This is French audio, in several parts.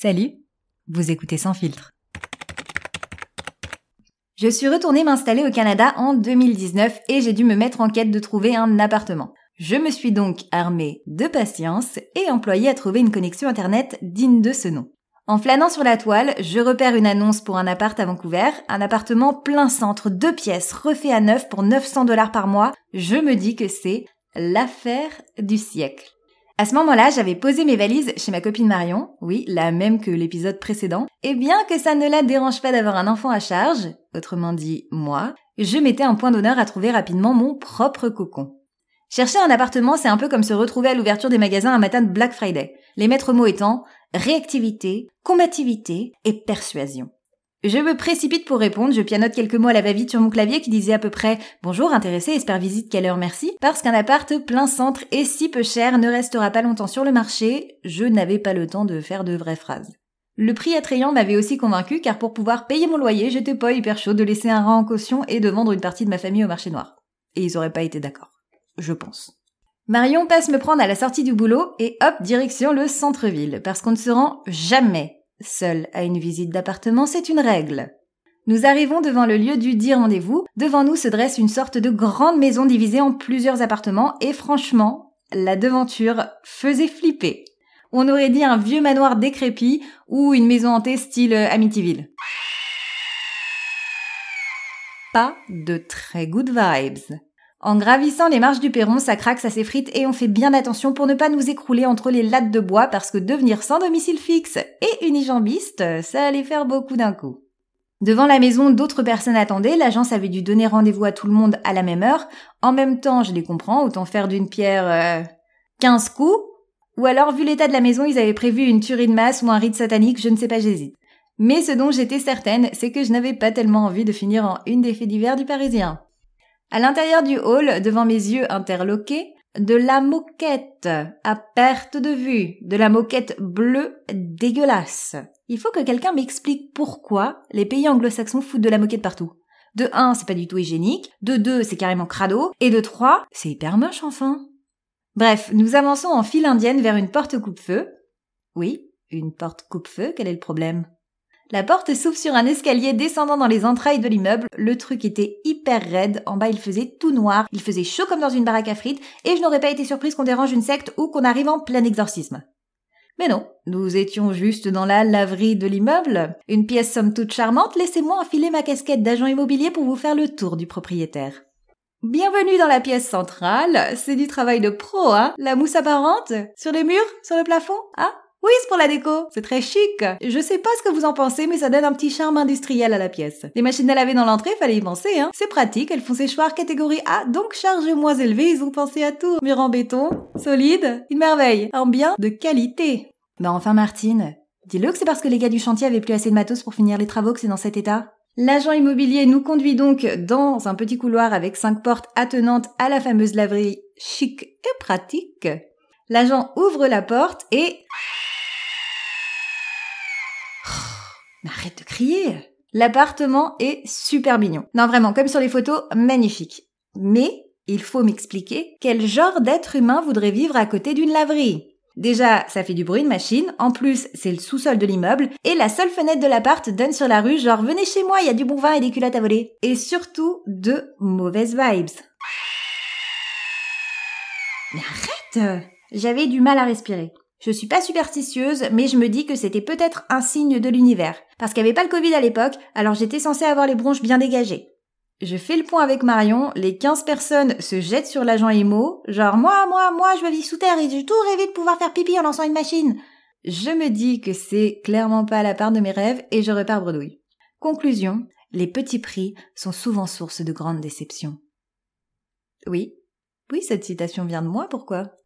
Salut, vous écoutez Sans filtre. Je suis retournée m'installer au Canada en 2019 et j'ai dû me mettre en quête de trouver un appartement. Je me suis donc armée de patience et employée à trouver une connexion internet digne de ce nom. En flânant sur la toile, je repère une annonce pour un appart à Vancouver, un appartement plein centre, deux pièces, refait à neuf pour 900 dollars par mois. Je me dis que c'est l'affaire du siècle. À ce moment-là, j'avais posé mes valises chez ma copine Marion, oui, la même que l'épisode précédent, et bien que ça ne la dérange pas d'avoir un enfant à charge, autrement dit moi, je mettais un point d'honneur à trouver rapidement mon propre cocon. Chercher un appartement, c'est un peu comme se retrouver à l'ouverture des magasins un matin de Black Friday. Les maîtres mots étant réactivité, combativité et persuasion. Je me précipite pour répondre, je pianote quelques mots à la va-vite sur mon clavier qui disait à peu près Bonjour, intéressé, espère visite, quelle heure, merci. Parce qu'un appart plein centre et si peu cher ne restera pas longtemps sur le marché, je n'avais pas le temps de faire de vraies phrases. Le prix attrayant m'avait aussi convaincu car pour pouvoir payer mon loyer, j'étais pas hyper chaud de laisser un rang en caution et de vendre une partie de ma famille au marché noir. Et ils auraient pas été d'accord. Je pense. Marion passe me prendre à la sortie du boulot et hop, direction le centre-ville, parce qu'on ne se rend jamais Seul à une visite d'appartement, c'est une règle. Nous arrivons devant le lieu du dit rendez-vous. Devant nous se dresse une sorte de grande maison divisée en plusieurs appartements et franchement, la devanture faisait flipper. On aurait dit un vieux manoir décrépit ou une maison hantée style Amityville. Pas de très good vibes. En gravissant les marches du perron, ça craque, ça s'effrite et on fait bien attention pour ne pas nous écrouler entre les lattes de bois parce que devenir sans domicile fixe et unijambiste, ça allait faire beaucoup d'un coup. Devant la maison, d'autres personnes attendaient, l'agence avait dû donner rendez-vous à tout le monde à la même heure. En même temps, je les comprends, autant faire d'une pierre euh, 15 coups. Ou alors, vu l'état de la maison, ils avaient prévu une tuerie de masse ou un rite satanique, je ne sais pas, j'hésite. Mais ce dont j'étais certaine, c'est que je n'avais pas tellement envie de finir en une des faits divers du Parisien. À l'intérieur du hall, devant mes yeux interloqués, de la moquette à perte de vue, de la moquette bleue dégueulasse. Il faut que quelqu'un m'explique pourquoi les pays anglo-saxons foutent de la moquette partout. De 1, c'est pas du tout hygiénique, de 2, c'est carrément crado, et de 3, c'est hyper moche enfin. Bref, nous avançons en file indienne vers une porte coupe-feu. Oui, une porte coupe-feu, quel est le problème? La porte s'ouvre sur un escalier descendant dans les entrailles de l'immeuble. Le truc était hyper raide. En bas, il faisait tout noir. Il faisait chaud comme dans une baraque à frites. Et je n'aurais pas été surprise qu'on dérange une secte ou qu'on arrive en plein exorcisme. Mais non, nous étions juste dans la laverie de l'immeuble. Une pièce somme toute charmante. Laissez-moi enfiler ma casquette d'agent immobilier pour vous faire le tour du propriétaire. Bienvenue dans la pièce centrale. C'est du travail de pro, hein La mousse apparente Sur les murs Sur le plafond Hein oui, c'est pour la déco. C'est très chic. Je sais pas ce que vous en pensez, mais ça donne un petit charme industriel à la pièce. Les machines à laver dans l'entrée, fallait y penser, hein. C'est pratique, elles font séchoir catégorie A, donc charge moins élevée, ils ont pensé à tout. Mur en béton, solide, une merveille. Un bien de qualité. Mais enfin, Martine, dis-le que c'est parce que les gars du chantier avaient plus assez de matos pour finir les travaux que c'est dans cet état. L'agent immobilier nous conduit donc dans un petit couloir avec cinq portes attenantes à la fameuse laverie chic et pratique. L'agent ouvre la porte et... Arrête de crier L'appartement est super mignon. Non, vraiment, comme sur les photos, magnifique. Mais il faut m'expliquer quel genre d'être humain voudrait vivre à côté d'une laverie. Déjà, ça fait du bruit de machine, en plus, c'est le sous-sol de l'immeuble, et la seule fenêtre de l'appart donne sur la rue, genre venez chez moi, il y a du bon vin et des culottes à voler. Et surtout, de mauvaises vibes. Mais arrête J'avais du mal à respirer. Je suis pas superstitieuse, mais je me dis que c'était peut-être un signe de l'univers. Parce qu'il n'y avait pas le Covid à l'époque, alors j'étais censée avoir les bronches bien dégagées. Je fais le point avec Marion, les 15 personnes se jettent sur l'agent Imo, genre moi, moi, moi, je veux vivre sous terre et j'ai tout rêvé de pouvoir faire pipi en lançant une machine. Je me dis que c'est clairement pas la part de mes rêves et je repars bredouille. Conclusion, les petits prix sont souvent source de grandes déceptions. Oui, oui, cette citation vient de moi, pourquoi?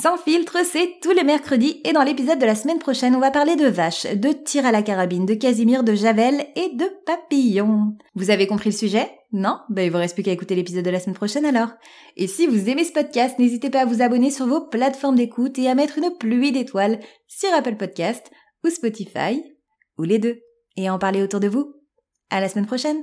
Sans filtre, c'est tous les mercredis et dans l'épisode de la semaine prochaine, on va parler de vaches, de tir à la carabine, de Casimir, de Javel et de papillons. Vous avez compris le sujet? Non? Ben il vous reste plus qu'à écouter l'épisode de la semaine prochaine alors. Et si vous aimez ce podcast, n'hésitez pas à vous abonner sur vos plateformes d'écoute et à mettre une pluie d'étoiles sur Apple Podcast ou Spotify, ou les deux, et à en parler autour de vous. À la semaine prochaine